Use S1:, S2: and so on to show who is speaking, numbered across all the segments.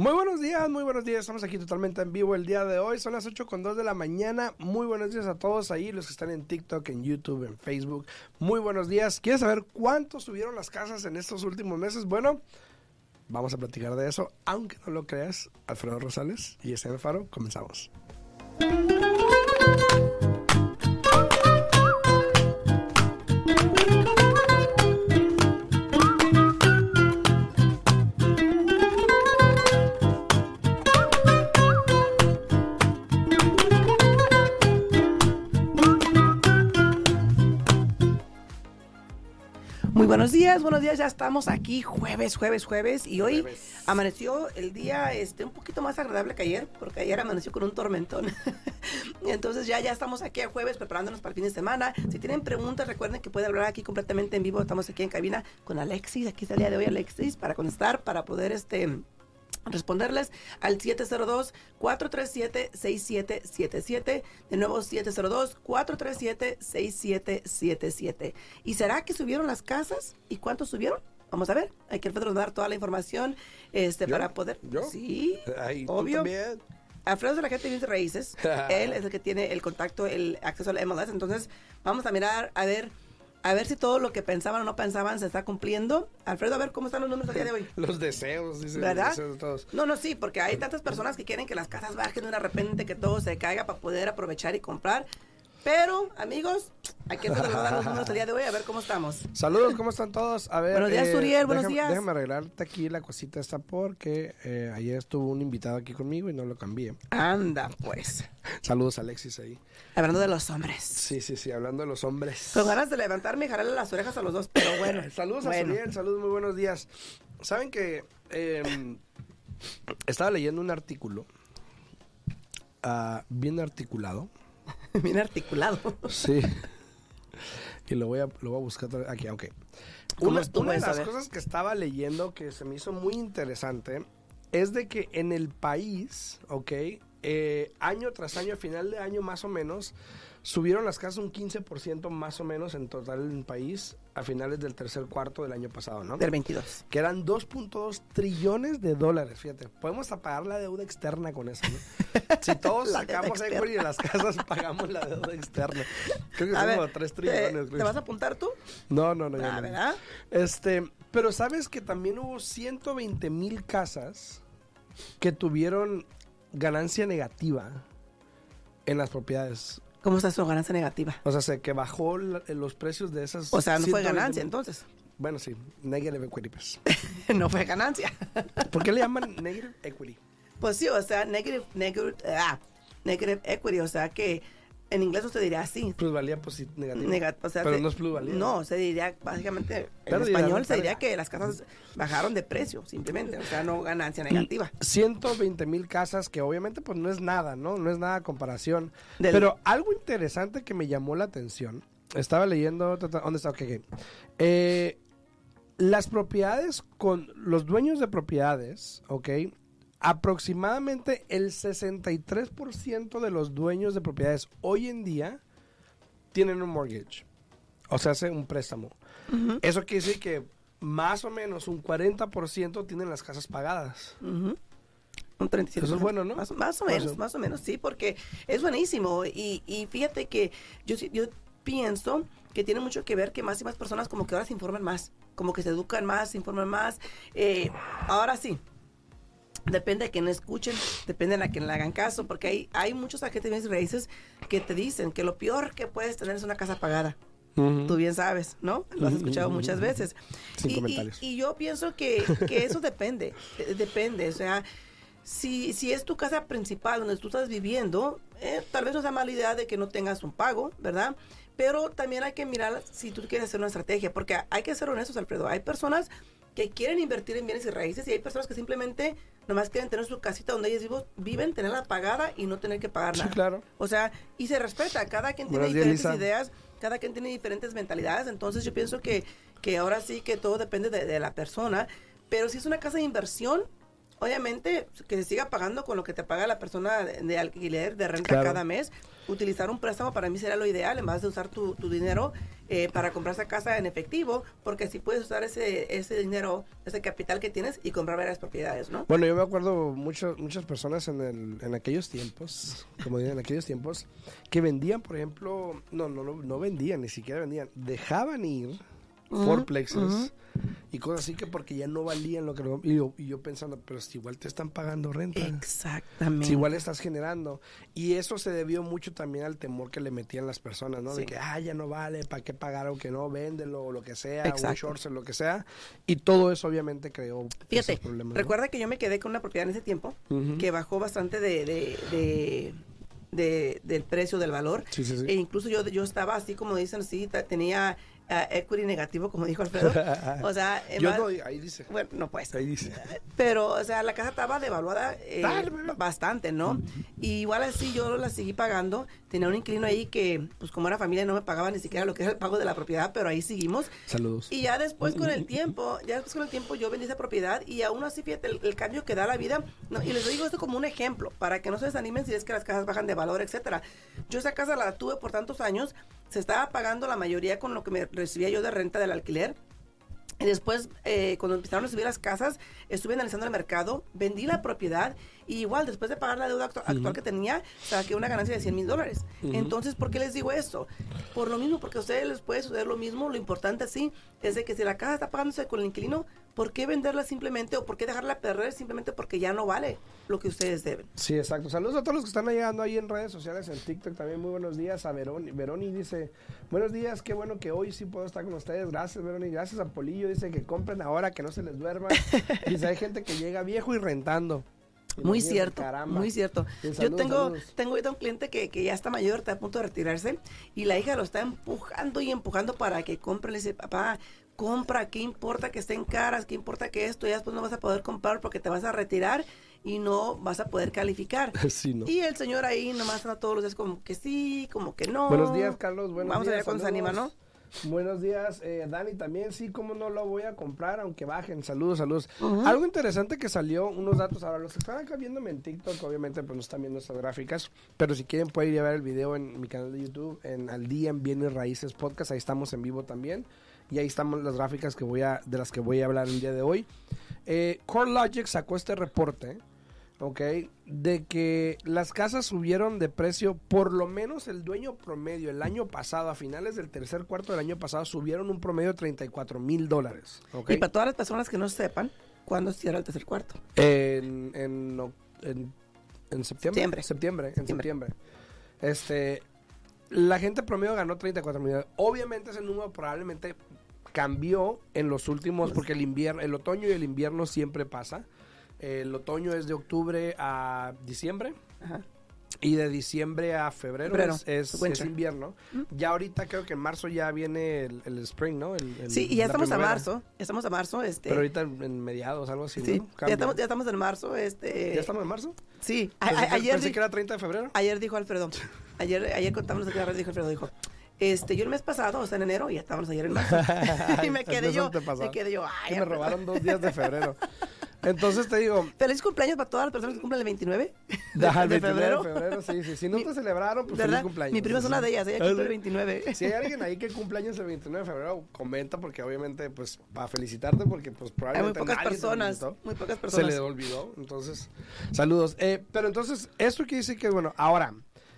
S1: Muy buenos días, muy buenos días. Estamos aquí totalmente en vivo el día de hoy. Son las 8 con 2 de la mañana. Muy buenos días a todos ahí, los que están en TikTok, en YouTube, en Facebook. Muy buenos días. ¿Quieres saber cuánto subieron las casas en estos últimos meses? Bueno, vamos a platicar de eso. Aunque no lo creas, Alfredo Rosales y Esteban Faro, comenzamos.
S2: Buenos días, buenos días, ya estamos aquí jueves, jueves, jueves y hoy amaneció el día este un poquito más agradable que ayer, porque ayer amaneció con un tormentón. Entonces ya ya estamos aquí a jueves preparándonos para el fin de semana. Si tienen preguntas, recuerden que pueden hablar aquí completamente en vivo. Estamos aquí en cabina con Alexis, aquí está el día de hoy Alexis para contestar, para poder este responderles al 702-437-6777. De nuevo, 702-437-6777. ¿Y será que subieron las casas? ¿Y cuánto subieron? Vamos a ver. Hay que Alfredo dar toda la información este,
S1: ¿Yo?
S2: para poder.
S1: ¿Yo?
S2: Sí,
S1: Ay, ¿tú
S2: obvio. Alfredo es de la gente de raíces. Él es el que tiene el contacto, el acceso al MLS. Entonces, vamos a mirar, a ver, a ver si todo lo que pensaban o no pensaban se está cumpliendo. Alfredo, a ver cómo están los números el día de hoy.
S1: Los deseos, dicen
S2: ¿Verdad?
S1: los deseos de todos.
S2: No, no, sí, porque hay tantas personas que quieren que las casas bajen de una repente, que todo se caiga para poder aprovechar y comprar. Pero, amigos, aquí donde nos dan los números el día de hoy, a ver cómo estamos.
S1: Saludos, ¿cómo están todos? A ver, eh,
S2: Buenos días, Uriel, buenos
S1: déjame,
S2: días.
S1: Déjame arreglarte aquí la cosita esta porque eh, ayer estuvo un invitado aquí conmigo y no lo cambié.
S2: Anda, pues.
S1: Saludos, Alexis, ahí.
S2: Hablando de los hombres.
S1: Sí, sí, sí, hablando de los hombres.
S2: Con ganas de levantarme y jalarle las orejas a los dos, pero bueno.
S1: Saludos a
S2: bueno.
S1: Suriel, saludos, muy buenos días. Saben que eh, estaba leyendo un artículo ah, bien articulado.
S2: Bien articulado.
S1: Sí. y lo voy a, lo voy a buscar aquí, ok.
S2: ¿Cómo
S1: Una, de las cosas que estaba leyendo que se me hizo muy interesante es de que en el país, ok, eh, año tras año, a final de año más o menos, subieron las casas un 15% más o menos en total en el país a finales del tercer cuarto del año pasado, ¿no?
S2: Del 22.
S1: que eran 2.2 trillones de dólares, fíjate. Podemos pagar la deuda externa con eso, ¿no? Si todos sacamos equity de las casas, pagamos la deuda externa. Creo que
S2: A
S1: son
S2: ver,
S1: como 3
S2: ¿te,
S1: trillones.
S2: ¿te
S1: creo.
S2: vas a apuntar tú?
S1: No, no, no.
S2: Ah,
S1: no.
S2: ¿verdad?
S1: Este, pero sabes que también hubo 120 mil casas que tuvieron ganancia negativa en las propiedades.
S2: ¿Cómo está su ganancia negativa?
S1: O sea, se que bajó la- los precios de esas.
S2: O sea, no fue
S1: 120,000.
S2: ganancia entonces.
S1: Bueno, sí, negative equity, pues.
S2: no fue ganancia.
S1: ¿Por qué le llaman negative equity?
S2: Pues sí, o sea, negative, negative, ah, negative equity, o sea que en inglés se diría así.
S1: Plusvalía posi- negativa.
S2: Nega- o sea,
S1: Pero
S2: se-
S1: no es plusvalía.
S2: No, se diría básicamente en español se diría que las casas bajaron de precio, simplemente, o sea, no ganancia negativa.
S1: 120 mil casas, que obviamente pues no es nada, ¿no? No es nada a comparación.
S2: Del-
S1: Pero algo interesante que me llamó la atención, estaba leyendo, ¿dónde está? Ok, ok. Eh, las propiedades con los dueños de propiedades, ¿ok? Aproximadamente el 63% de los dueños de propiedades hoy en día tienen un mortgage. O sea, hace un préstamo. Eso quiere decir que más o menos un 40% tienen las casas pagadas.
S2: Ujú. Un 37.
S1: Eso es bueno, ¿no?
S2: Más, más o
S1: Más
S2: menos,
S1: o-
S2: más o menos, sí, porque es buenísimo. Y, y fíjate que yo, yo pienso que tiene mucho que ver que más y más personas como que ahora se informan más, como que se educan más, se informan más. Eh, ahora sí, depende de quien escuchen, depende de a quien le hagan caso, porque hay, hay muchos agentes de bienes raíces que te dicen que lo peor que puedes tener es una casa pagada. Tú bien sabes, ¿no? Lo has escuchado muchas veces.
S1: Sin
S2: Y-
S1: comentarios.
S2: Y, yo pienso que, que eso depende, eh, depende, o sea, si, si es tu casa principal donde tú estás viviendo, eh, tal vez no sea mala idea de que no tengas un pago, ¿verdad? Pero también hay que mirar si tú quieres hacer una estrategia, porque hay que ser honestos, Alfredo. Hay personas que quieren invertir en bienes y raíces y hay personas que simplemente nomás quieren tener su casita donde ellos viven, tenerla pagada y no tener que pagar
S1: Sí,
S2: nada.
S1: claro.
S2: O sea, y se respeta, cada quien tiene
S1: días,
S2: diferentes
S1: Lisa.
S2: ideas, cada quien tiene diferentes mentalidades, entonces yo pienso que, que ahora sí que todo depende de, de la persona, pero si es una casa de inversión, obviamente que se siga pagando con lo que te paga la persona de, de alquiler, de renta
S1: Claro.
S2: cada mes. Utilizar un préstamo para mí será lo ideal, en vez de usar tu, tu dinero eh, para comprar esa casa en efectivo, porque así puedes usar ese, ese dinero, ese capital que tienes y comprar varias propiedades, ¿no?
S1: Bueno, yo me acuerdo mucho, muchas personas en, el, en aquellos tiempos, como digo, en aquellos tiempos, que vendían, por ejemplo, no, no, no, no vendían, ni siquiera vendían, dejaban ir fourplexes
S2: ujú.
S1: y cosas así que porque ya no valían lo que... lo- Y yo, y yo pensando, pero si igual te están pagando renta.
S2: Exactamente.
S1: Si igual estás generando. Y eso se debió mucho también al temor que le metían las personas, ¿no? De que, ah, ya no vale, ¿para qué pagar o que no? Véndelo o lo que sea, un
S2: Exacto.
S1: short sale, lo que sea. Y todo eso obviamente creó
S2: Fíjate,
S1: esos problemas. ¿no?
S2: recuerda que yo me quedé con una propiedad en ese tiempo que bajó bastante de, de, de- de- del precio, del valor.
S1: Sí, sí, sí.
S2: E incluso yo, yo estaba así, como dicen, así, tenía equity negativo, como dijo Alfredo. o sea,
S1: Yo
S2: va-
S1: no, ahí dice.
S2: bueno, no pues.
S1: Ahí dice.
S2: Pero, o sea, la casa estaba devaluada eh,
S1: bebé.
S2: bastante, ¿no? Y igual así yo la seguí pagando. Tenía un inquilino ahí que, pues como era familia, no me pagaba ni siquiera lo que era el pago de la propiedad, pero ahí seguimos.
S1: Saludos.
S2: Y ya después con el tiempo, ya después con el tiempo yo vendí esa propiedad y aún así, fíjate, el, el cambio que da la vida. No, y les digo esto como un ejemplo, para que no se desanimen si es que las casas bajan de valor, etcétera. Yo esa casa la tuve por tantos años, se estaba pagando la mayoría con lo que me recibía yo de renta del alquiler. Y después, eh, cuando empezaron a subir las casas, estuve analizando el mercado, vendí la propiedad y igual, después de pagar la deuda actu- actual que tenía, saqué una ganancia de 100 mil dólares. Entonces, ¿por qué les digo esto? Por lo mismo, porque a ustedes les puede suceder lo mismo. Lo importante, sí, es de que si la casa está pagándose con el inquilino, ¿por qué venderla simplemente o por qué dejarla perder simplemente porque ya no vale lo que ustedes deben?
S1: Sí, exacto. Saludos a todos los que están llegando ahí en redes sociales, en TikTok también. Muy buenos días a Veroni. Veroni dice, buenos días, qué bueno que hoy sí puedo estar con ustedes. Gracias, Veroni. Gracias a Polillo. Dice que compren ahora, que no se les duerma. dice, hay gente que llega viejo y rentando.
S2: Muy cierto,
S1: caramba.
S2: muy cierto.
S1: Bien,
S2: Yo tengo,
S1: saludos.
S2: tengo ahorita un cliente que, que ya está mayor, está a punto de retirarse, y la hija lo está empujando y empujando para que compre. Le dice, papá, compra, ¿qué importa que estén caras? ¿Qué importa que esto? Ya después no vas a poder comprar porque te vas a retirar y no vas a poder calificar.
S1: Sí, ¿no?
S2: Y el señor ahí nomás está todos los días como que sí, como que no.
S1: Buenos días, Carlos. Buenos
S2: Vamos a
S1: días.
S2: ver cuándo se anima, ¿no?
S1: Buenos días, eh, Dani. También, sí, cómo no lo voy a comprar, aunque bajen. Saludos, saludos. Algo interesante que salió, unos datos. Ahora, los que están acá viéndome en TikTok, obviamente, pues no están viendo estas gráficas. Pero si quieren, pueden ir a ver el video en mi canal de YouTube, en Al Día en Bienes Raíces Podcast. Ahí estamos en vivo también. Y ahí están las gráficas que voy a, de las que voy a hablar el día de hoy. Eh, CoreLogic sacó este reporte. ¿Ok? De que las casas subieron de precio, por lo menos el dueño promedio el año pasado, a finales del tercer cuarto del año pasado, subieron un promedio de 34 mil dólares, ¿ok?
S2: Y para todas las personas que no sepan, ¿cuándo cierra el tercer cuarto?
S1: En, en, oc- en, en septiembre.
S2: Septiembre.
S1: Septiembre, en
S2: Septiembre.
S1: Este, la gente promedio ganó 34 mil. Obviamente ese número probablemente cambió en los últimos, porque el invierno, el otoño y el invierno siempre pasa. El otoño es de octubre a diciembre.
S2: Ajá.
S1: Y de diciembre a febrero,
S2: Febrero,
S1: es, es- es
S2: winter.
S1: invierno. Ya ahorita creo que en marzo ya viene el, el spring, ¿no? El- el-
S2: Sí, y ya estamos a
S1: primavera.
S2: marzo, ya estamos a marzo, este...
S1: Pero ahorita en, mediados, algo así,
S2: sí,
S1: ¿no?
S2: ya estamos, ya estamos en marzo, este...
S1: ¿Ya estamos en marzo?
S2: Sí, a-
S1: Pensé,
S2: a- ayer,
S1: pensé
S2: di-
S1: que era 30 de febrero.
S2: ayer dijo Alfredo, ayer, ayer contamos lo que dijo Alfredo, dijo, este, yo el mes pasado, o sea, en enero, y ya estábamos ayer en marzo, y me quedé yo, me quedé yo, ay,
S1: Que me
S2: Alfredo.
S1: robaron dos días de febrero. Entonces te digo,
S2: Feliz cumpleaños para todas las personas que cumplen el 29 de,
S1: el
S2: de
S1: 29
S2: febrero.
S1: de febrero, sí, sí. Si no
S2: Mi-
S1: te celebraron, pues
S2: ¿Verdad?
S1: feliz cumpleaños.
S2: Mi prima es una de ellas, ella cumple el
S1: sí.
S2: 29.
S1: Si hay alguien ahí que cumpleaños el 29 de febrero, comenta porque obviamente, pues, para felicitarte porque, pues,
S2: Hay muy
S1: probablemente
S2: pocas
S1: se
S2: personas, muy pocas
S1: Se
S2: personas.
S1: le olvidó, entonces, saludos. Eh, pero entonces, esto quiere decir que, bueno, ahora,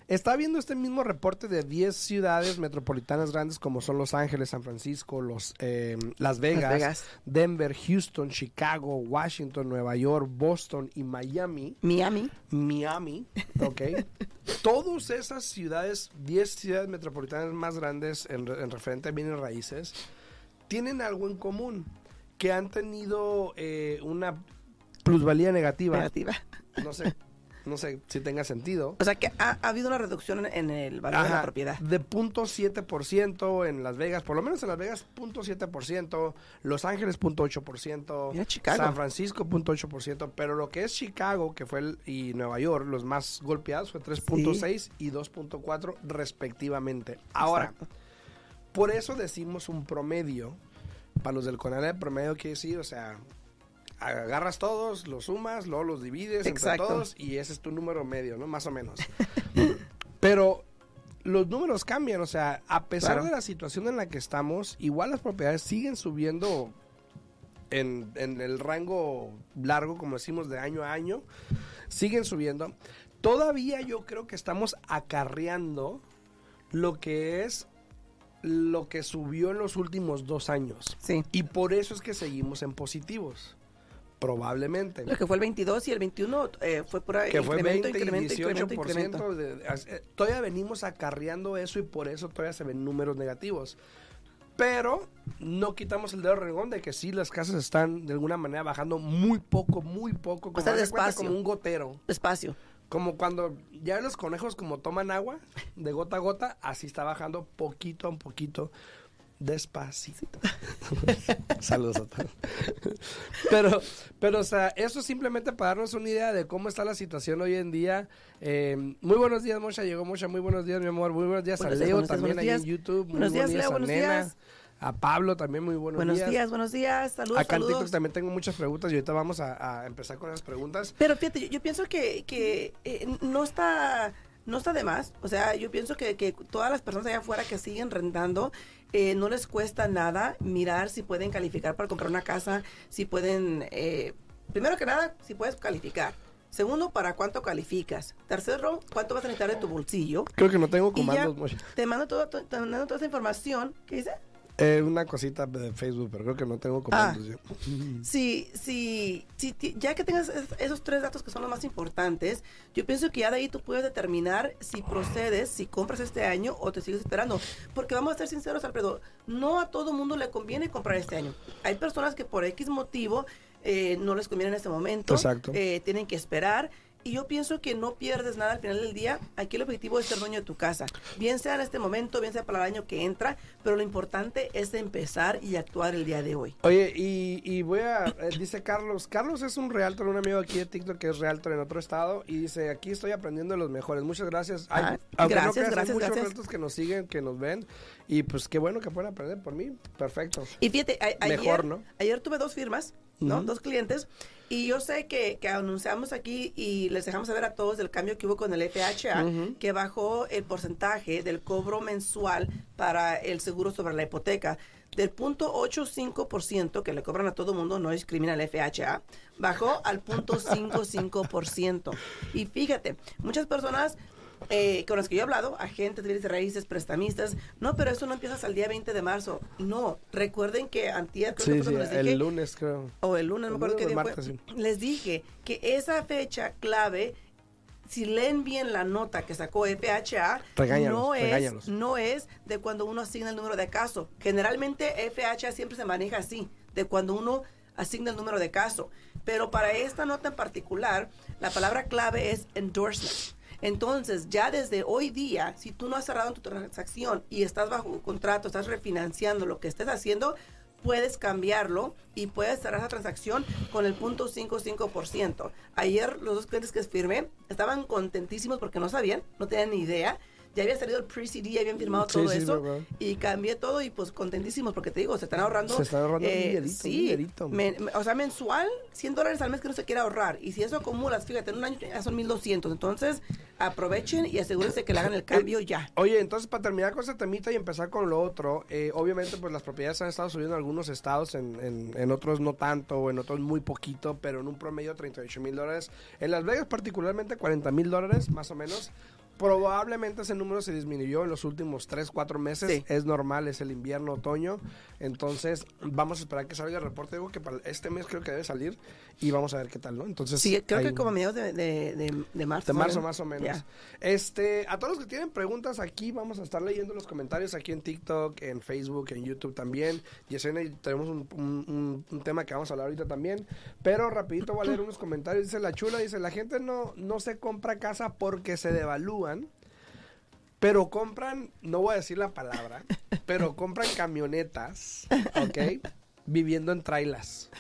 S1: está viendo este mismo reporte de 10 ciudades metropolitanas grandes como son Los Ángeles, San Francisco, los, eh, Las Vegas,
S2: Vegas.
S1: Denver, Houston, Chicago, Washington, Nueva York, Boston y Miami.
S2: Miami.
S1: Miami, ¿ok? Todas esas ciudades, 10 ciudades metropolitanas más grandes en referente a bienes raíces, tienen algo en común, que han tenido eh, una plusvalía negativa.
S2: Negativa.
S1: No sé, no sé si tenga sentido.
S2: O sea que ha, ha habido una reducción en, en el valor de la propiedad.
S1: De 0.7% en Las Vegas, por lo menos en Las Vegas 0.7%, Los Ángeles 0.8%,
S2: Mira, Chicago.
S1: San Francisco 0.8%, pero lo que es Chicago, que fue el, y Nueva York, los más golpeados fue 3.6 y 2.4 respectivamente. Ahora,
S2: Exacto.
S1: por eso decimos un promedio. Para los del Conalep, promedio quiere decir, o sea, agarras todos, los sumas, luego los divides
S2: Exacto.
S1: entre todos y ese es tu número medio, ¿no? Más o menos. Pero los números cambian, o sea, a pesar
S2: Claro.
S1: de la situación en la que estamos, igual las propiedades siguen subiendo en, en el rango largo, como decimos, de año a año, siguen subiendo. Todavía yo creo que estamos acarreando lo que es lo que subió en los últimos dos años.
S2: Sí.
S1: Y por eso es que seguimos en positivos. Probablemente.
S2: Lo que fue el 22 y el 21 eh, fue por
S1: Que fue 20 y
S2: incremento,
S1: 18%.
S2: incremento, incremento.
S1: de- eh, todavía venimos acarreando eso y por eso todavía se ven números negativos. Pero no quitamos el dedo renegón de que sí, las casas están de alguna manera bajando muy poco, muy poco. Como,
S2: sea,
S1: haz de cuenta,
S2: despacio.
S1: como un gotero.
S2: Despacio.
S1: Como cuando ya los conejos como toman agua de gota a gota, así está bajando poquito a poquito, despacito. Saludos a todos. Pero, pero, o sea, eso es simplemente para darnos una idea de cómo está la situación hoy en día. Eh, muy buenos días, Mocha. Llegó Mocha. Muy buenos días, mi amor. Muy buenos días
S2: Buenos
S1: a
S2: días,
S1: Leo
S2: días,
S1: también ahí en
S2: días.
S1: YouTube. Muy
S2: Buenos días, Leo,
S1: a
S2: buenos
S1: Nena.
S2: días.
S1: A Pablo también, muy buenos,
S2: Buenos
S1: días.
S2: días, buenos días. Saludos,
S1: Acá en
S2: saludos.
S1: TikTok también tengo muchas preguntas y ahorita vamos a, a empezar con las preguntas.
S2: Pero fíjate, yo, yo pienso que, que eh, no está no está de más. O sea, yo pienso que, que todas las personas allá afuera que siguen rentando, eh, no les cuesta nada mirar si pueden calificar para comprar una casa, si pueden, eh, primero que nada, si puedes calificar. Segundo, para cuánto calificas. Tercero, cuánto vas a necesitar de tu bolsillo.
S1: Creo que no tengo comandos,
S2: te mando, todo, te mando toda esa información. ¿Qué dice?
S1: Eh, una cosita de Facebook, pero creo que no tengo
S2: Ah.
S1: comandos yo.
S2: Sí, sí, sí, ya que tengas es- esos tres datos que son los más importantes, yo pienso que ya de ahí tú puedes determinar si procedes, si compras este año o te sigues esperando. Porque vamos a ser sinceros, Alfredo, no a todo mundo le conviene comprar este año. Hay personas que por X motivo eh, no les conviene en este momento,
S1: Exacto.
S2: eh, tienen que esperar. Y yo pienso que no pierdes nada al final del día. Aquí el objetivo es ser dueño de tu casa. Bien sea en este momento, bien sea para el año que entra, pero lo importante es empezar y actuar el día de hoy.
S1: Oye, y, y voy a, eh, dice Carlos, Carlos es un realtor, un amigo aquí de TikTok que es realtor en otro estado y dice, aquí estoy aprendiendo de los mejores, muchas gracias. Ay,
S2: Ah,
S1: aunque no
S2: gracias,
S1: hay
S2: gracias,
S1: muchos
S2: gracias.
S1: que nos siguen, que nos ven y pues qué bueno que pueden aprender por mí, perfecto.
S2: Y fíjate, a- ayer,
S1: Mejor, ¿no?
S2: ayer tuve dos firmas, ¿no?
S1: Ujú.
S2: Dos clientes. Y yo sé que, que anunciamos aquí y les dejamos saber a todos del cambio que hubo con el FHA, que bajó el porcentaje del cobro mensual para el seguro sobre la hipoteca. Del punto 85% que le cobran a todo mundo, no discrimina el FHA, bajó al punto 55%. Y fíjate, muchas personas eh, con las que yo he hablado, agentes de bienes de raíces, prestamistas, no, pero eso no empieza hasta el día 20 de marzo. No, recuerden que antier, creo que
S1: Sí, sí,
S2: les dije,
S1: el lunes creo.
S2: o el lunes, no me acuerdo qué día fue, les dije que esa fecha clave, si leen bien la nota que sacó FHA,
S1: Regáñalos,
S2: no, es,
S1: regáñalos.
S2: no es de cuando uno asigna el número de caso. Generalmente FHA siempre se maneja así, de cuando uno asigna el número de caso. Pero para esta nota en particular, la palabra clave es endorsement. Entonces, ya desde hoy día, si tú no has cerrado tu transacción y estás bajo contrato, estás refinanciando lo que estés haciendo, puedes cambiarlo y puedes cerrar esa transacción con el punto 55%. Ayer los dos clientes que firmé estaban contentísimos porque no sabían, no tenían ni idea. Ya había salido el pre-CD, ya habían firmado
S1: Sí,
S2: todo
S1: sí,
S2: eso y cambié todo y pues contentísimos porque te digo, se están ahorrando.
S1: Se están ahorrando un
S2: eh,
S1: dinerito, un
S2: sí,
S1: dinerito.
S2: men- o sea, mensual, 100 dólares al mes que no se quiere ahorrar. Y si eso acumulas, fíjate, en un año ya son 1200. Entonces, aprovechen y asegúrense que le hagan el cambio ya.
S1: Oye, entonces para terminar con ese temita y empezar con lo otro, eh, obviamente pues las propiedades han estado subiendo en algunos estados, en, en, en otros no tanto, o en otros muy poquito, pero en un promedio 38 mil dólares. En Las Vegas particularmente 40 mil dólares más o menos. Probablemente ese número se disminuyó en los últimos 3, 4 meses.
S2: Sí.
S1: Es normal, es el invierno, otoño. Entonces vamos a esperar que salga el reporte. Digo que para este mes creo que debe salir y vamos a ver qué tal, ¿no? Entonces,
S2: Sí, creo que como a mediados de, de, de- de marzo.
S1: de marzo más o menos. Este, a todos los que tienen preguntas aquí, vamos a estar leyendo los comentarios aquí en TikTok, en Facebook, en YouTube también. Yesenia, y tenemos un, un- un- tema que vamos a hablar ahorita también. Pero rapidito voy a leer unos comentarios. Dice la chula, dice, la gente no, no se compra casa porque se Pero compran, no voy a decir la palabra, pero compran camionetas, ¿ok? Viviendo en trailas.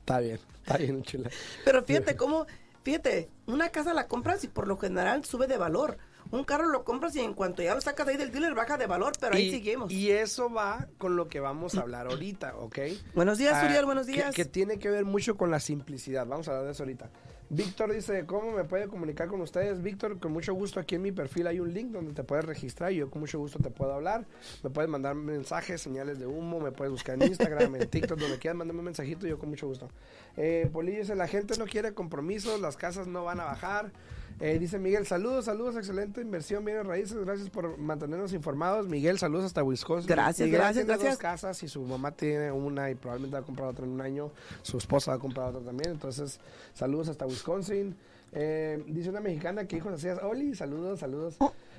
S1: Está bien, está bien, chula.
S2: Pero fíjate cómo, fíjate, una casa la compras y por lo general sube de valor. Un carro lo compras y en cuanto ya lo sacas de ahí del dealer baja de valor, pero ahí seguimos.
S1: Y eso va con lo que vamos a hablar ahorita, ¿ok?
S2: Buenos días,
S1: Ah,
S2: Uriel, buenos
S1: que-
S2: días.
S1: Que, tiene que ver mucho con la simplicidad. Vamos a hablar de eso ahorita. Víctor dice, ¿cómo me puede comunicar con ustedes? Víctor, con mucho gusto aquí en mi perfil hay un link donde te puedes registrar y yo con mucho gusto te puedo hablar. Me puedes mandar mensajes, señales de humo, me puedes buscar en Instagram, en TikTok, donde quieras, mándame un mensajito yo con mucho gusto. Eh, Polillo dice, la gente no quiere compromisos, las casas no van a bajar. Eh, dice Miguel, saludos, saludos, excelente inversión, bienes raíces, gracias por mantenernos informados. Miguel, saludos hasta Wisconsin.
S2: Gracias,
S1: Miguel
S2: gracias,
S1: tiene
S2: gracias.
S1: dos casas y su mamá tiene una y probablemente va a comprar otra en un año. Su esposa va a comprar otra también. Entonces, saludos hasta Wisconsin. Eh, dice una mexicana que hijos hacías, Oli, saludos, saludos.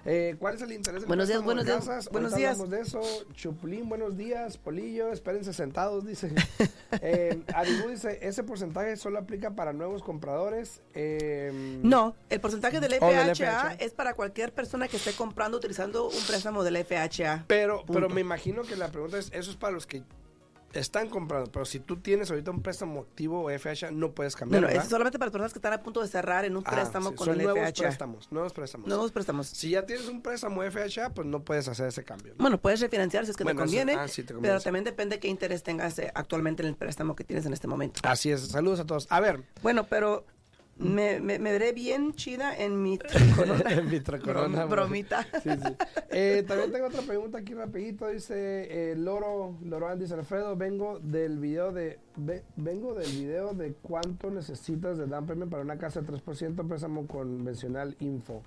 S1: Eh, ¿Cuál es el interés del
S2: Buenos días, buenos días,
S1: casas?
S2: buenos
S1: Ahorita
S2: días.
S1: hablamos de eso. Chupulín, buenos días. Polillo, espérense sentados, dice. eh, dice, ese porcentaje solo aplica para nuevos compradores. Eh,
S2: No, el porcentaje del
S1: Oh, del
S2: FHA, es para cualquier persona que esté comprando utilizando un préstamo del FHA.
S1: Pero, pero me imagino que la pregunta es, eso es para los que están comprando, pero si tú tienes ahorita un préstamo activo o FHA, no puedes cambiar,
S2: no, es solamente para personas que están a punto de cerrar en un
S1: Ah,
S2: préstamo
S1: sí,
S2: con
S1: son
S2: el
S1: nuevos
S2: FHA.
S1: préstamos, nuevos préstamos.
S2: Nuevos préstamos.
S1: Si ya tienes un préstamo FHA, pues no puedes hacer ese cambio. ¿no?
S2: Bueno, puedes refinanciar si es que
S1: Bueno,
S2: te
S1: eso-
S2: conviene,
S1: ah, sí, te conviene,
S2: pero también depende qué interés tengas eh, actualmente en el préstamo que tienes en este momento.
S1: Así es, saludos a todos. A ver,
S2: Bueno, pero me, me, me veré bien chida en mi tricorona.
S1: En mi
S2: bromita.
S1: Sí, sí. Eh, también tengo otra pregunta aquí rapidito. Dice eh, Loro, Loro dice Alfredo, vengo del video de ve- vengo del video de cuánto necesitas de down payment para una casa de 3% préstamo convencional info.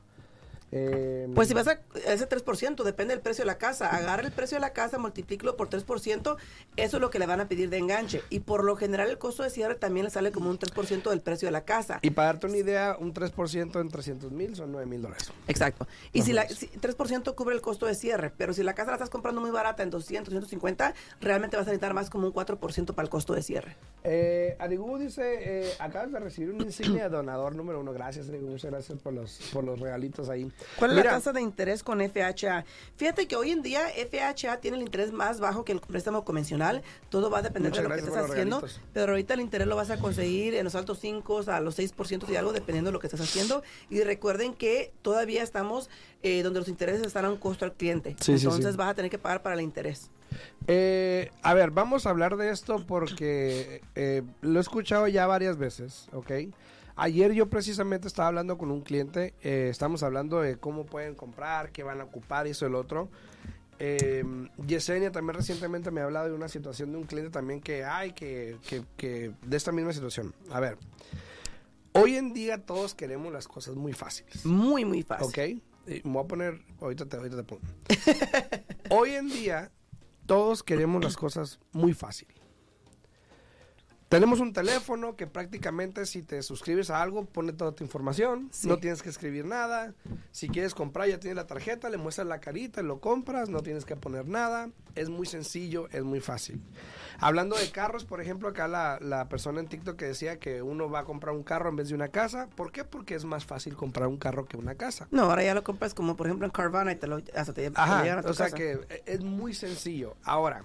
S1: Eh,
S2: Pues si vas a ese 3%, depende del precio de la casa. Agarra el precio de la casa, multiplícalo por 3%, eso es lo que le van a pedir de enganche. Y por lo general el costo de cierre también le sale como un 3% del precio de la casa.
S1: y para darte una idea, un 3% en 300 mil son 9 mil dólares.
S2: Exacto. Y si, la, si 3% cubre el costo de cierre, pero si la casa la estás comprando muy barata en 200, 250, realmente vas a necesitar más como un 4% para el costo de cierre.
S1: Eh, dice, eh, acabas de recibir una insignia de donador número uno. Gracias, Adigu, muchas gracias por los, por los regalitos ahí.
S2: ¿Cuál es
S1: Mira,
S2: la tasa de interés con FHA? Fíjate que hoy en día FHA tiene el interés más bajo que el préstamo convencional. Todo va a depender de lo que estés haciendo. Pero ahorita el interés lo vas a conseguir en los altos 5 a los 6% y algo, dependiendo de lo que estés haciendo. Y recuerden que todavía estamos eh, donde los intereses están a un costo al cliente.
S1: Sí, sí, sí.
S2: Entonces vas a tener que pagar para el interés.
S1: Eh, a ver, vamos a hablar de esto porque eh, lo he escuchado ya varias veces, ¿ok? Ayer yo precisamente estaba hablando con un cliente, eh, estamos hablando de cómo pueden comprar, qué van a ocupar eso el otro. Eh, Yesenia también recientemente me ha hablado de una situación de un cliente también que hay, que, que, que de esta misma situación. A ver, hoy en día todos queremos las cosas muy fáciles.
S2: Muy, muy fácil.
S1: Ok. Me voy a poner, ahorita te, ahorita te pongo. Hoy en día, todos queremos las cosas muy fácil. Tenemos un teléfono que prácticamente si te suscribes a algo pone toda tu información,
S2: Sí.
S1: no tienes que escribir nada. Si quieres comprar ya tienes la tarjeta, le muestras la carita, lo compras, no tienes que poner nada. Es muy sencillo, es muy fácil. Hablando de carros, por ejemplo, acá la, la persona en TikTok que decía que uno va a comprar un carro en vez de una casa. ¿Por qué? Porque es más fácil comprar un carro que una casa.
S2: No, ahora ya lo compras como por ejemplo en Carvana y te lo, hasta te,
S1: Ajá,
S2: llegan a tu
S1: o sea
S2: casa.
S1: que e- es muy sencillo. Ahora,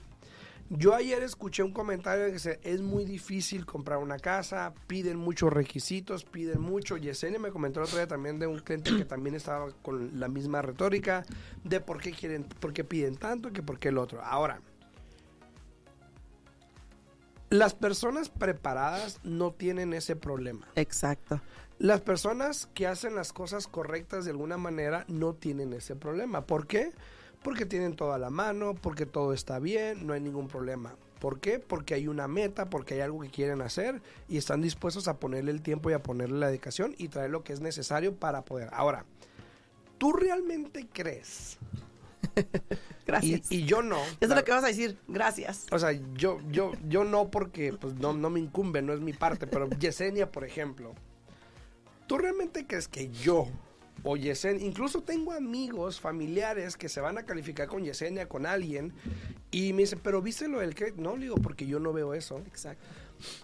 S1: yo ayer escuché un comentario que dice, es muy difícil comprar una casa, piden muchos requisitos, piden mucho. Yesenia me comentó el otro día también de un cliente que también estaba con la misma retórica de por qué quieren, por qué piden tanto, que por qué el otro. Ahora, las personas preparadas no tienen ese problema.
S2: Exacto.
S1: Las personas que hacen las cosas correctas de alguna manera no tienen ese problema. ¿Por qué? Porque tienen todo a la mano, porque todo está bien, no hay ningún problema. ¿Por qué? Porque hay una meta, porque hay algo que quieren hacer y están dispuestos a ponerle el tiempo y a ponerle la dedicación y traer lo que es necesario para poder. Ahora, ¿tú realmente crees?
S2: Gracias.
S1: y yo no.
S2: Eso es lo que vas a decir. Gracias.
S1: O sea, yo, yo, yo no porque pues no, no me incumbe, no es mi parte, pero Yesenia, por ejemplo, ¿tú realmente crees que yo o Yesenia, incluso tengo amigos, familiares que se van a calificar con Yesenia, con alguien, y me dicen, pero ¿viste lo del crédito? No, le digo, porque yo no veo eso.
S2: Exacto.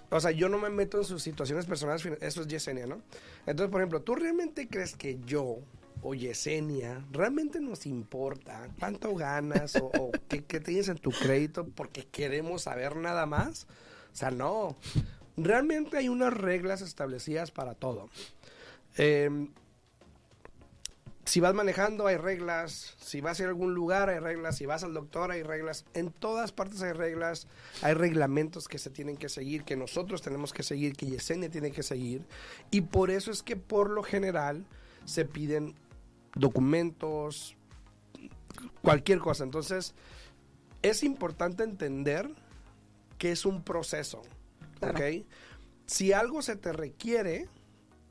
S1: O sea, yo no me meto en sus situaciones personales, eso es Yesenia, ¿no? Entonces, por ejemplo, ¿tú realmente crees que yo o Yesenia realmente nos importa cuánto ganas o, o qué, qué tienes en tu crédito porque queremos saber nada más? O sea, no. Realmente hay unas reglas establecidas para todo. Eh, si vas manejando hay reglas, si vas a ir a algún lugar hay reglas, si vas al doctor hay reglas, en todas partes hay reglas, hay reglamentos que se tienen que seguir, que nosotros tenemos que seguir, que Yesenia tiene que seguir, y por eso es que por lo general se piden documentos, cualquier cosa. Entonces, es importante entender que es un proceso, ¿ok? Si algo se te requiere,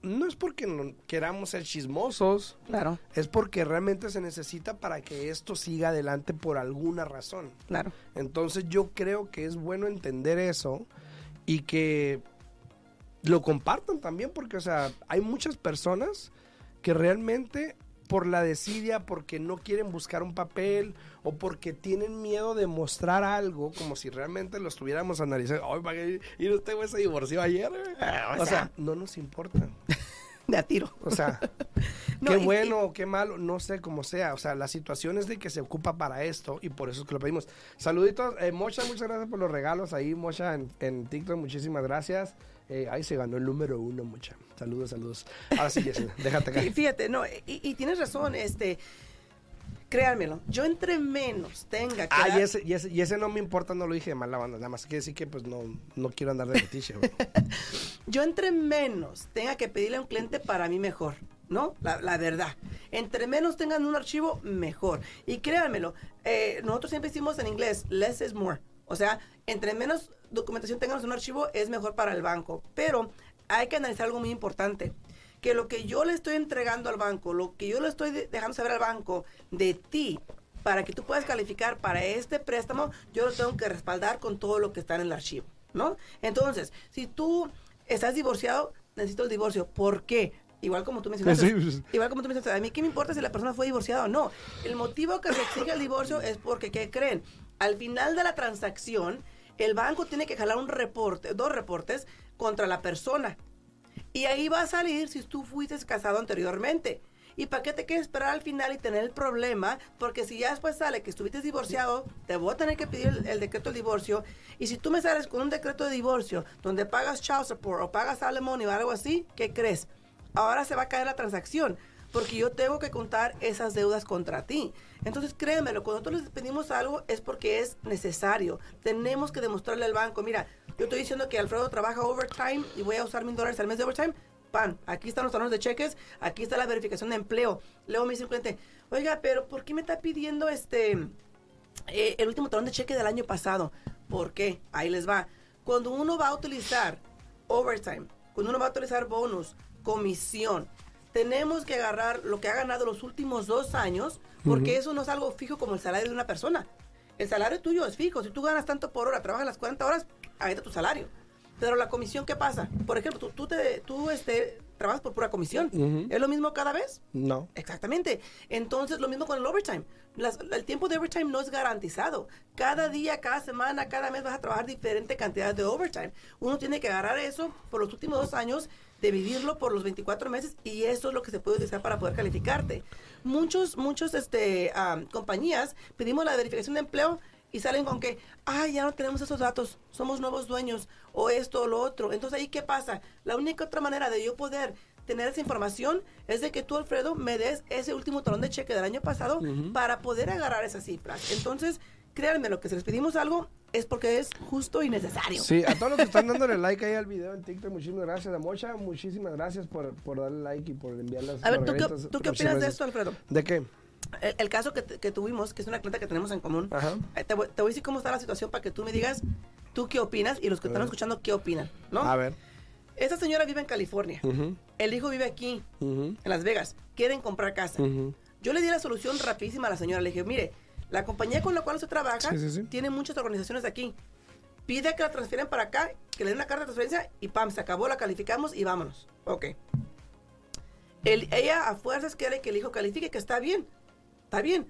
S1: no es porque no queramos ser chismosos,
S2: Claro,
S1: es porque realmente se necesita para que esto siga adelante por alguna razón.
S2: claro.
S1: Entonces yo creo que es bueno entender eso y que lo compartan también porque, o sea, hay muchas personas que realmente por la desidia, porque no quieren buscar un papel o porque tienen miedo de mostrar algo como si realmente lo estuviéramos analizando. Ay, ¿para usted güey, se divorció ayer? güey?"
S2: o
S1: o sea,
S2: sea-
S1: no nos importa.
S2: De a tiro.
S1: O sea,
S2: No,
S1: qué bueno o qué malo, no sé cómo sea. O sea, la situación es de que se ocupa para esto y por eso es que lo pedimos. Saluditos, eh, Mocha, muchas gracias por los regalos ahí, Mocha, en, en TikTok, muchísimas gracias. Eh, ahí se ganó el número uno, Mocha. Saludos, saludos. Ahora sí, Jessy, déjate
S2: Y
S1: caer.
S2: fíjate, no, y, y tienes razón, este, créanmelo, yo entre menos tenga que
S1: Ah,
S2: dar-
S1: y ese, y, ese, y ese no me importa, no lo dije de mala banda, nada más que decir que pues no, no quiero andar de fetiche.
S2: yo entre menos tenga que pedirle a un cliente para mí mejor, ¿no? La, la verdad. Entre menos tengan un archivo, mejor. Y créanmelo, eh, nosotros siempre decimos en inglés, less is more. O sea, entre menos documentación tengamos en un archivo, es mejor para el banco. Pero hay que analizar algo muy importante. Que lo que yo le estoy entregando al banco, lo que yo le estoy de- dejando saber al banco de ti, para que tú puedas calificar para este préstamo, yo lo tengo que respaldar con todo lo que está en el archivo, ¿no? Entonces, si tú estás divorciado, necesito el divorcio. ¿Por qué? Igual como tú mencionaste.
S1: Sí.
S2: Igual como tú mencionaste, a mí qué me importa si la persona fue divorciada o no. El motivo que se exige el divorcio es porque, ¿qué creen? Al final de la transacción, el banco tiene que jalar un reporte, dos reportes contra la persona. Y ahí va a salir si tú fuiste casado anteriormente. ¿Y para qué te quieres esperar al final y tener el problema? Porque si ya después sale que estuviste divorciado, te voy a tener que pedir el, decreto de divorcio. Y si tú me sales con un decreto de divorcio donde pagas child support o pagas alimony o algo así, ¿qué crees? Ahora se va a caer la transacción. Porque yo tengo que contar esas deudas contra ti. Entonces créemelo, cuando nosotros les pedimos algo es porque es necesario. Tenemos que demostrarle al banco, mira, yo estoy diciendo que Alfredo trabaja overtime y voy a usar mil dólares al mes de overtime. Pan, aquí están los talones de cheques, aquí está la verificación de empleo. Luego me dice el cliente, oiga, pero ¿por qué me está pidiendo este eh, el último talón de cheque del año pasado? ¿Por qué? Ahí les va. Cuando uno va a utilizar overtime, cuando uno va a utilizar bonus, comisión, tenemos que agarrar lo que ha ganado los últimos dos años, porque eso no es algo fijo como el salario de una persona. El salario tuyo es fijo. Si tú ganas tanto por hora, trabajas las 40 horas, ahí está tu salario. Pero la comisión, ¿qué pasa? Por ejemplo, tú, tú, te, tú este, trabajas por pura comisión. ¿Es lo mismo cada vez?
S1: No.
S2: Exactamente. Entonces, lo mismo con el overtime. Las- el tiempo de overtime no es garantizado. Cada día, cada semana, cada mes vas a trabajar diferente cantidad de overtime. Uno tiene que agarrar eso por los últimos dos años, dividirlo por los 24 meses y eso es lo que se puede utilizar para poder calificarte. Muchos, muchos este, ah, compañías pedimos la verificación de empleo y salen con que, ah, ya no tenemos esos datos, somos nuevos dueños, o esto o lo otro. Entonces, ¿ahí qué pasa? La única otra manera de yo poder tener esa información es de que tú, Alfredo, me des ese último talón de cheque del año pasado para poder agarrar esas cifras. Entonces, créanme, lo que se les pedimos algo es porque es justo y necesario.
S1: Sí, a todos los que están dándole like ahí al video en TikTok, muchísimas gracias. A Mocha, muchísimas gracias por, por darle like y por enviar las
S2: A ver, ¿tú qué, tú qué opinas de esto, Alfredo?
S1: ¿De qué?
S2: El, el caso que, que tuvimos, que es una clienta que tenemos en común,
S1: Ajá.
S2: eh, te, voy, te voy a decir cómo está la situación para que tú me digas tú qué opinas y los que están escuchando qué opinan, ¿no?
S1: A ver.
S2: Esta señora vive en California.
S1: Ujú,
S2: El hijo vive aquí,
S1: ujú,
S2: en Las Vegas. Quieren comprar casa.
S1: ujú.
S2: Yo le di la solución rapidísima a la señora. Le dije, mire, la compañía con la cual usted trabaja
S1: Sí, sí, sí.
S2: tiene muchas organizaciones aquí. Pide que la transfieran para acá, que le den una carta de transferencia y pam, se acabó, la calificamos y vámonos. Ok. El- ella a fuerzas quiere que el hijo califique, que está bien. Está bien.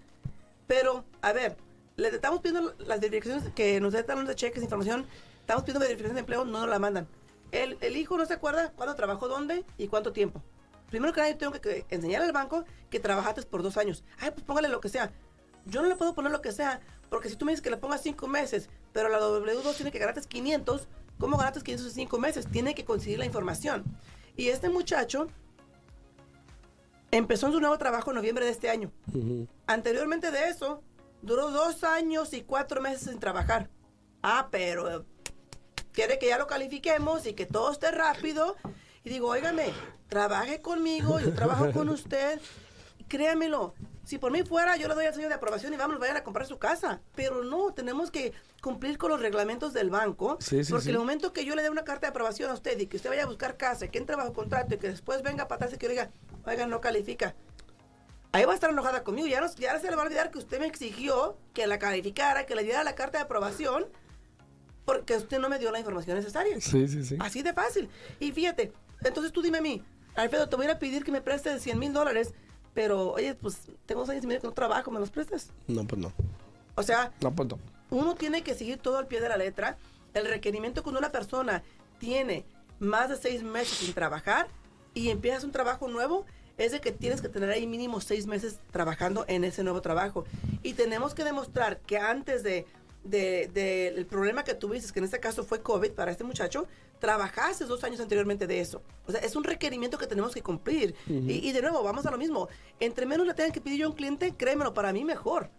S2: Pero, a ver, le estamos pidiendo las verificaciones que nos den de cheques, información. Estamos pidiendo verificación de empleo, no nos la mandan. El, el hijo no se acuerda cuándo trabajó, dónde y cuánto tiempo. Primero que nada, yo tengo que, que enseñar al banco que trabajaste por dos años. Ay, pues póngale lo que sea. Yo no le puedo poner lo que sea, porque si tú me dices que le pongas cinco meses, pero la W2 tiene que ganarte 500, ¿cómo ganaste 500 en cinco meses? Tiene que conseguir la información. Y este muchacho Empezó en su nuevo trabajo en noviembre de este año. Anteriormente de eso, duró dos años y cuatro meses sin trabajar. Ah, pero quiere que ya lo califiquemos y que todo esté rápido. Y digo, óigame, trabaje conmigo, yo trabajo con usted. Créamelo, si por mí fuera, yo le doy el sello de aprobación y vamos, vayan a comprar su casa. Pero no, tenemos que cumplir con los reglamentos del banco.
S1: Sí, sí,
S2: porque
S1: sí.
S2: el momento que yo le dé una carta de aprobación a usted y que usted vaya a buscar casa, que entre bajo contrato y que después venga atrás y que diga, oiga, no califica. Ahí va a estar enojada conmigo. Ya, no, ya se le va a olvidar que usted me exigió que la calificara, que le diera la carta de aprobación, porque usted no me dio la información necesaria.
S1: Sí, sí, sí.
S2: Así de fácil. Y fíjate, entonces tú dime a mí, Alfredo, te voy a a pedir que me prestes 100 mil dólares, pero oye, pues tengo dos años y medio que no trabajo, ¿me los prestas?
S1: No, pues no.
S2: O sea,
S1: No, pues no.
S2: uno tiene que seguir todo al pie de la letra. El requerimiento cuando una persona tiene más de seis meses sin trabajar y empiezas un trabajo nuevo, es de que tienes que tener ahí mínimo seis meses trabajando en ese nuevo trabajo. Y tenemos que demostrar que antes de, de- de el problema que tuviste, que en este caso fue COVID para este muchacho, trabajaste dos años anteriormente de eso. O sea, es un requerimiento que tenemos que cumplir. y, y de nuevo, vamos a lo mismo. Entre menos le tengan que pedir yo a un cliente, créemelo, para mí mejor.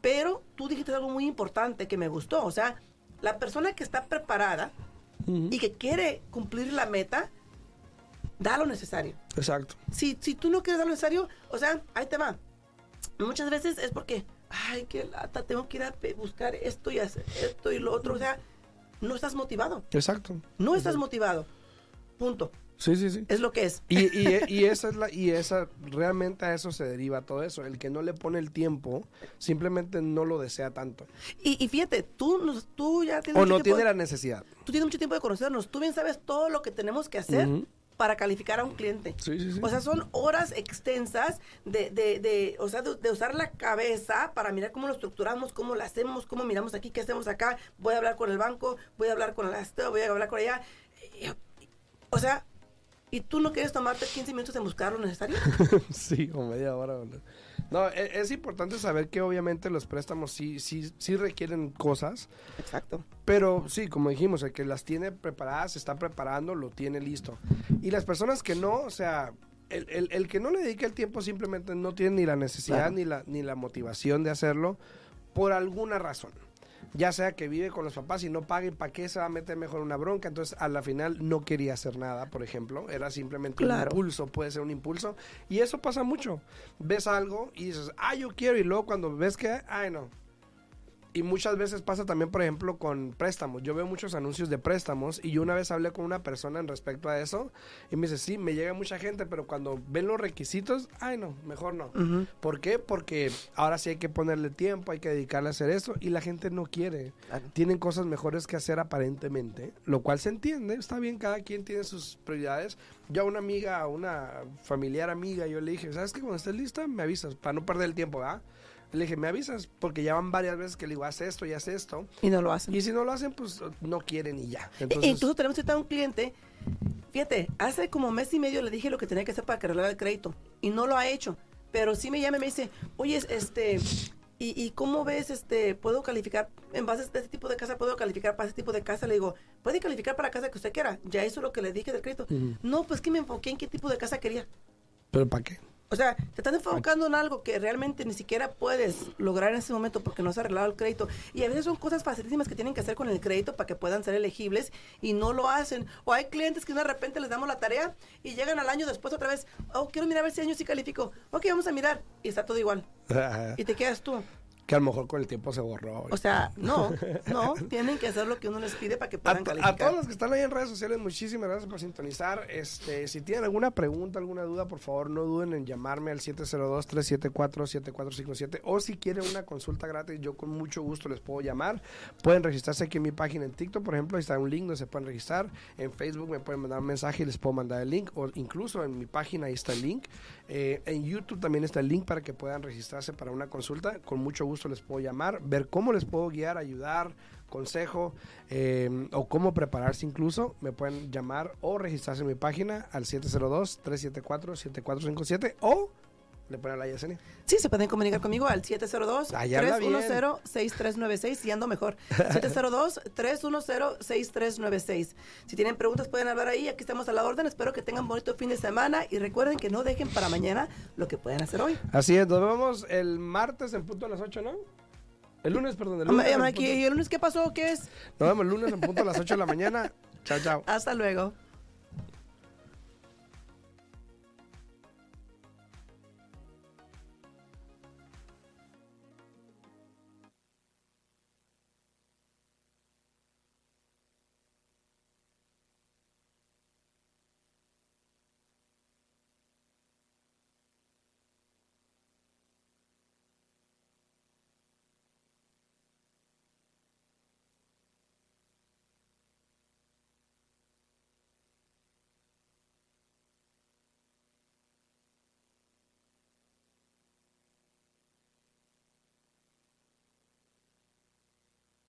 S2: Pero tú dijiste algo muy importante que me gustó. O sea, la persona que está preparada y que quiere cumplir la meta, da lo necesario.
S1: Exacto.
S2: Si, si tú no quieres dar lo necesario, o sea, ahí te va. Muchas veces es porque, ay, qué lata, tengo que ir a buscar esto y hacer esto y lo otro. O sea, no estás motivado.
S1: Exacto.
S2: No estás motivado. Punto.
S1: Sí, sí, sí.
S2: Es lo que es.
S1: Y, y, y esa es la, y esa, realmente a eso se deriva todo eso. El que no le pone el tiempo, simplemente no lo desea tanto.
S2: Y, y fíjate, tú, tú ya tienes
S1: O
S2: mucho
S1: no tiene
S2: de-
S1: la necesidad.
S2: tú tienes mucho tiempo de conocernos, tú bien sabes todo lo que tenemos que hacer
S1: Ujú.
S2: Para calificar a un cliente.
S1: Sí, sí, sí.
S2: O sea, son horas extensas de, de, de, o sea, de, de usar la cabeza para mirar cómo lo estructuramos, cómo lo hacemos, cómo miramos aquí, qué hacemos acá. Voy a hablar con el banco, voy a hablar con el asteo, voy a hablar con allá. O sea, ¿y tú no quieres tomarte 15 minutos en buscar lo necesario?
S1: sí, o media hora. no. No, e- es, importante saber que obviamente los préstamos sí, sí, sí requieren cosas,
S2: Exacto.
S1: pero sí, como dijimos, el que las tiene preparadas, se está preparando, lo tiene listo. Y las personas que no, o sea, el, el- el que no le dedica el tiempo simplemente no tiene ni la necesidad
S2: Claro.
S1: ni, la, ni la motivación de hacerlo por alguna razón. Ya sea que vive con los papás y no pague, ¿para qué se va a meter mejor una bronca? Entonces, a la final no quería hacer nada, por ejemplo. Era simplemente un impulso, puede ser un impulso. Y eso pasa mucho. Ves algo y dices, ah, yo quiero. Y luego cuando ves que, ay, no. Y muchas veces pasa también, por ejemplo, con préstamos. Yo veo muchos anuncios de préstamos y yo una vez hablé con una persona en respecto a eso y me dice, sí, me llega mucha gente, pero cuando ven los requisitos, ay no, mejor no. ¿Por qué? Porque ahora sí hay que ponerle tiempo, hay que dedicarle a hacer eso y la gente no quiere.
S2: Claro.
S1: Tienen cosas mejores que hacer aparentemente, lo cual se entiende, está bien, cada quien tiene sus prioridades. Yo a una amiga, a una familiar amiga, yo le dije, ¿sabes qué? Cuando estés lista, me avisas, para no perder el tiempo, ¿verdad? Le dije, me avisas, porque ya van varias veces que le digo, haz esto y haz esto.
S2: Y no lo hacen.
S1: Y si no lo hacen, pues no quieren y ya.
S2: E-
S1: Entonces,
S2: Incluso tenemos ahorita un cliente, fíjate, hace como mes y medio le dije lo que tenía que hacer para arreglara el crédito y no lo ha hecho. Pero sí me llama y me dice, oye, este, ¿y, y cómo ves, este, puedo calificar, en base a este tipo de casa, puedo calificar para este tipo de casa? Le digo, puede calificar para la casa que usted quiera. Ya eso es lo que le dije del crédito. No, pues que me enfoqué en qué tipo de casa quería.
S1: ¿Pero para qué?
S2: O sea, te estás enfocando en algo que realmente ni siquiera puedes lograr en ese momento porque no has arreglado el crédito. Y a veces son cosas facilísimas que tienen que hacer con el crédito para que puedan ser elegibles y no lo hacen. O hay clientes que de repente les damos la tarea y llegan al año después otra vez, oh, quiero mirar a ver si año sí califico. Ok, vamos a mirar. Y está todo igual. Y te quedas tú.
S1: Que a lo mejor con el tiempo se borró.
S2: O sea, no, no, tienen que hacer lo que uno les pide para que
S1: A,
S2: puedan
S1: a
S2: calificar.
S1: todos los que están ahí en redes sociales, muchísimas gracias por sintonizar. Este, si tienen alguna pregunta, alguna duda, por favor, no duden en llamarme al 702-374-7457 o si quieren una consulta gratis, yo con mucho gusto les puedo llamar. Pueden registrarse aquí en mi página en TikTok, por ejemplo, ahí está un link donde se pueden registrar. En Facebook me pueden mandar un mensaje y les puedo mandar el link o incluso en mi página ahí está el link. Eh, en YouTube también está el link para que puedan registrarse para una consulta. Con mucho gusto les puedo llamar, ver cómo les puedo guiar, ayudar, consejo eh, o cómo prepararse incluso. Me pueden llamar o registrarse en mi página al 702-374-7457 o le ponen a la Yesenia.
S2: Sí, se pueden comunicar conmigo al
S1: Ay, habla bien.
S2: 702-310-6396 y ando mejor. 702-310-6396. Si tienen preguntas pueden hablar ahí, aquí estamos a la orden. Espero que tengan bonito fin de semana y recuerden que no dejen para mañana lo que pueden hacer hoy.
S1: Así es, nos vemos el martes en punto a las 8, ¿no? El lunes, perdón. El lunes,
S2: Ama-
S1: en
S2: ama- aquí,
S1: punto-
S2: ¿Y el lunes qué pasó? ¿Qué es?
S1: Nos vemos el lunes en punto a las 8 de la mañana. Chao, chao.
S2: Hasta luego.